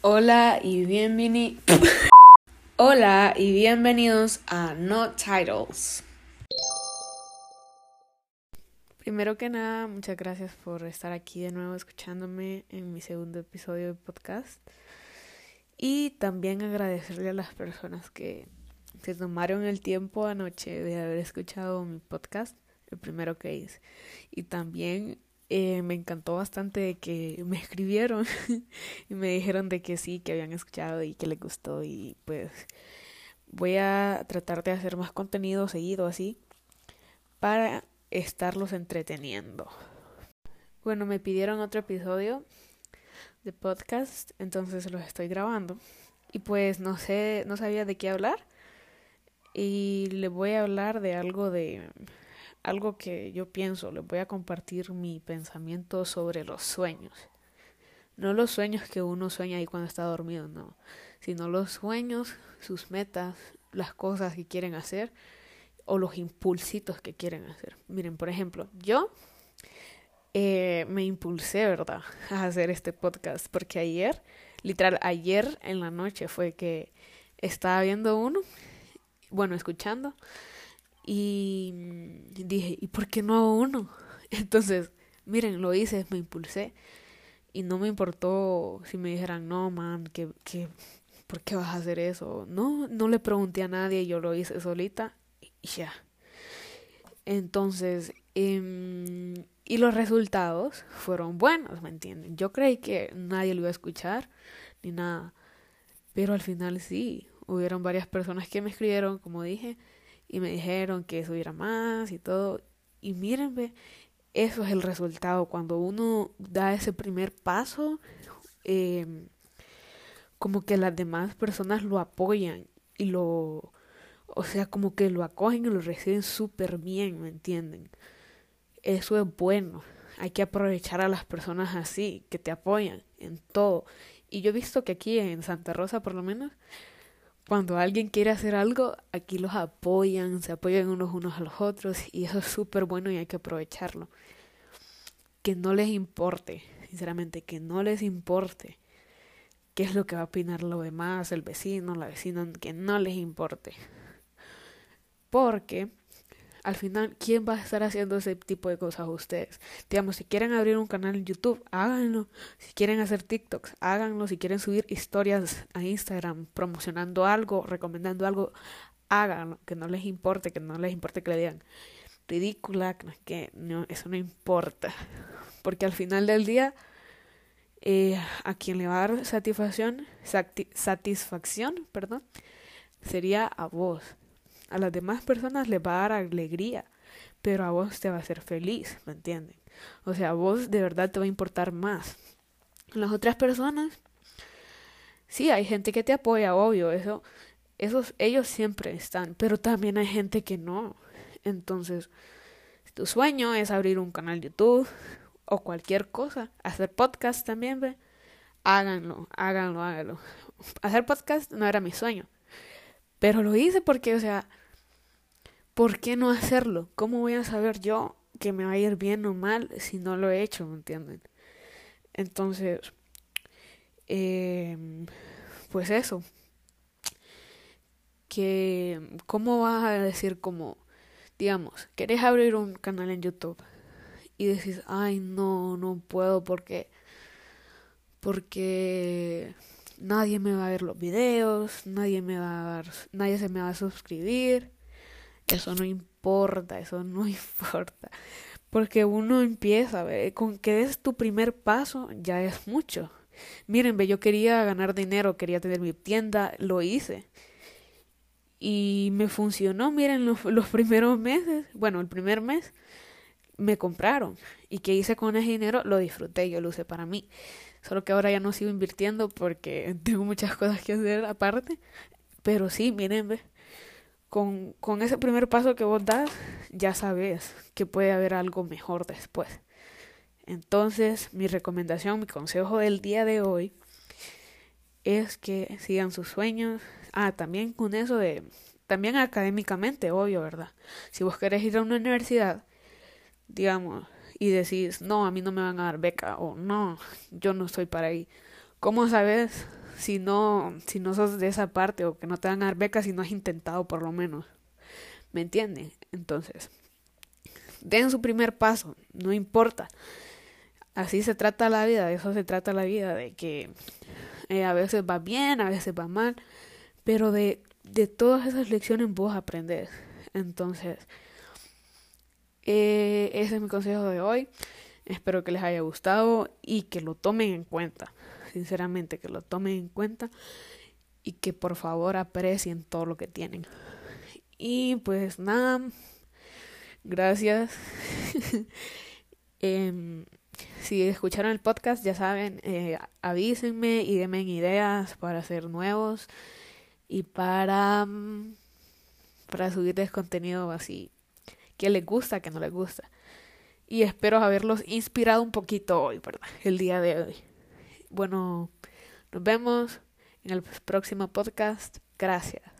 Hola y. Hola y bienvenidos a No Titles. Primero que nada, muchas gracias por estar aquí de nuevo escuchándome en mi segundo episodio de podcast. Y también agradecerle a las personas que se tomaron el tiempo anoche de haber escuchado mi podcast, el primero que hice. Y también eh, me encantó bastante que me escribieron y me dijeron de que sí, que habían escuchado y que les gustó y pues voy a tratar de hacer más contenido seguido así para estarlos entreteniendo. Bueno, me pidieron otro episodio de podcast, entonces los estoy grabando y pues no sé, no sabía de qué hablar y le voy a hablar de algo de algo que yo pienso, les voy a compartir mi pensamiento sobre los sueños. No los sueños que uno sueña ahí cuando está dormido, no, sino los sueños, sus metas, las cosas que quieren hacer o los impulsitos que quieren hacer. Miren, por ejemplo, yo eh, me impulsé, ¿verdad?, a hacer este podcast porque ayer, literal, ayer en la noche fue que estaba viendo uno, bueno, escuchando, y dije, ¿y por qué no hago uno? Entonces, miren, lo hice, me impulsé. Y no me importó si me dijeran, no, man, que, que, ¿por qué vas a hacer eso? No, no le pregunté a nadie, yo lo hice solita y ya. Entonces, eh, y los resultados fueron buenos, ¿me entienden? Yo creí que nadie lo iba a escuchar ni nada. Pero al final sí, hubieron varias personas que me escribieron, como dije, y me dijeron que subiera más y todo. Y mírenme, eso es el resultado. Cuando uno da ese primer paso, eh, como que las demás personas lo apoyan y lo, o sea, como que lo acogen y lo reciben súper bien, ¿me entienden? Eso es bueno. Hay que aprovechar a las personas así, que te apoyan en todo. Y yo he visto que aquí en Santa Rosa, por lo menos, cuando alguien quiere hacer algo, aquí los apoyan, se apoyan unos unos a los otros y eso es súper bueno y hay que aprovecharlo. Que no les importe, sinceramente, que no les importe qué es lo que va a opinar lo demás, el vecino, la vecina, que no les importe. Porque al final, ¿quién va a estar haciendo ese tipo de cosas ustedes? Digamos, si quieren abrir un canal en YouTube, háganlo. Si quieren hacer TikToks, háganlo. Si quieren subir historias a Instagram promocionando algo, recomendando algo, háganlo. Que no les importe, que no les importe que le digan ridícula, que no, eso no importa. Porque al final del día, eh, a quien le va a dar satisfacción, satisfacción, perdón, sería a vos. A las demás personas les va a dar alegría, pero a vos te va a hacer feliz, ¿me entienden? O sea, a vos de verdad te va a importar más. Las otras personas, sí, hay gente que te apoya, obvio, eso, esos, ellos siempre están, pero también hay gente que no. Entonces, si tu sueño es abrir un canal YouTube o cualquier cosa, hacer podcast también, ve, háganlo, háganlo, háganlo. Hacer podcast no era mi sueño, pero lo hice porque, o sea, ¿por qué no hacerlo? ¿Cómo voy a saber yo que me va a ir bien o mal si no lo he hecho? ¿Me entienden? Entonces, eh, pues eso. Que, ¿cómo vas a decir como, digamos, querés abrir un canal en YouTube y decís, ay, no, no puedo porque, porque nadie me va a ver los videos, nadie me va a dar, nadie se me va a suscribir. Eso no importa, eso no importa. Porque uno empieza, con que des tu primer paso ya es mucho. Miren, ve, yo quería ganar dinero, quería tener mi tienda, lo hice. Y me funcionó, miren, los, los primeros meses, bueno, el primer mes me compraron. ¿Y qué hice con ese dinero? Lo disfruté, yo lo usé para mí. Solo que ahora ya no sigo invirtiendo porque tengo muchas cosas que hacer aparte. Pero sí, miren. Con, con ese primer paso que vos das, ya sabes que puede haber algo mejor después. Entonces, mi recomendación, mi consejo del día de hoy es que sigan sus sueños. Ah, también con eso de, también académicamente, obvio, ¿verdad? Si vos querés ir a una universidad, digamos, y decís, no, a mí no me van a dar beca o no, yo no estoy para ahí. ¿Cómo sabes si no, si no sos de esa parte o que no te van a dar becas si no has intentado por lo menos. ¿Me entienden? Entonces, den su primer paso, no importa. Así se trata la vida, de eso se trata la vida, de que eh, a veces va bien, a veces va mal, pero de, de todas esas lecciones vos aprendes. Entonces, eh, ese es mi consejo de hoy. Espero que les haya gustado y que lo tomen en cuenta. Sinceramente, que lo tomen en cuenta y que por favor aprecien todo lo que tienen. Y pues nada, gracias. eh, si escucharon el podcast, ya saben, eh, avísenme y denme ideas para hacer nuevos y para, mm, para subirles contenido así que les gusta, que no les gusta. Y espero haberlos inspirado un poquito hoy, ¿verdad? El día de hoy. Bueno, nos vemos en el próximo podcast. Gracias.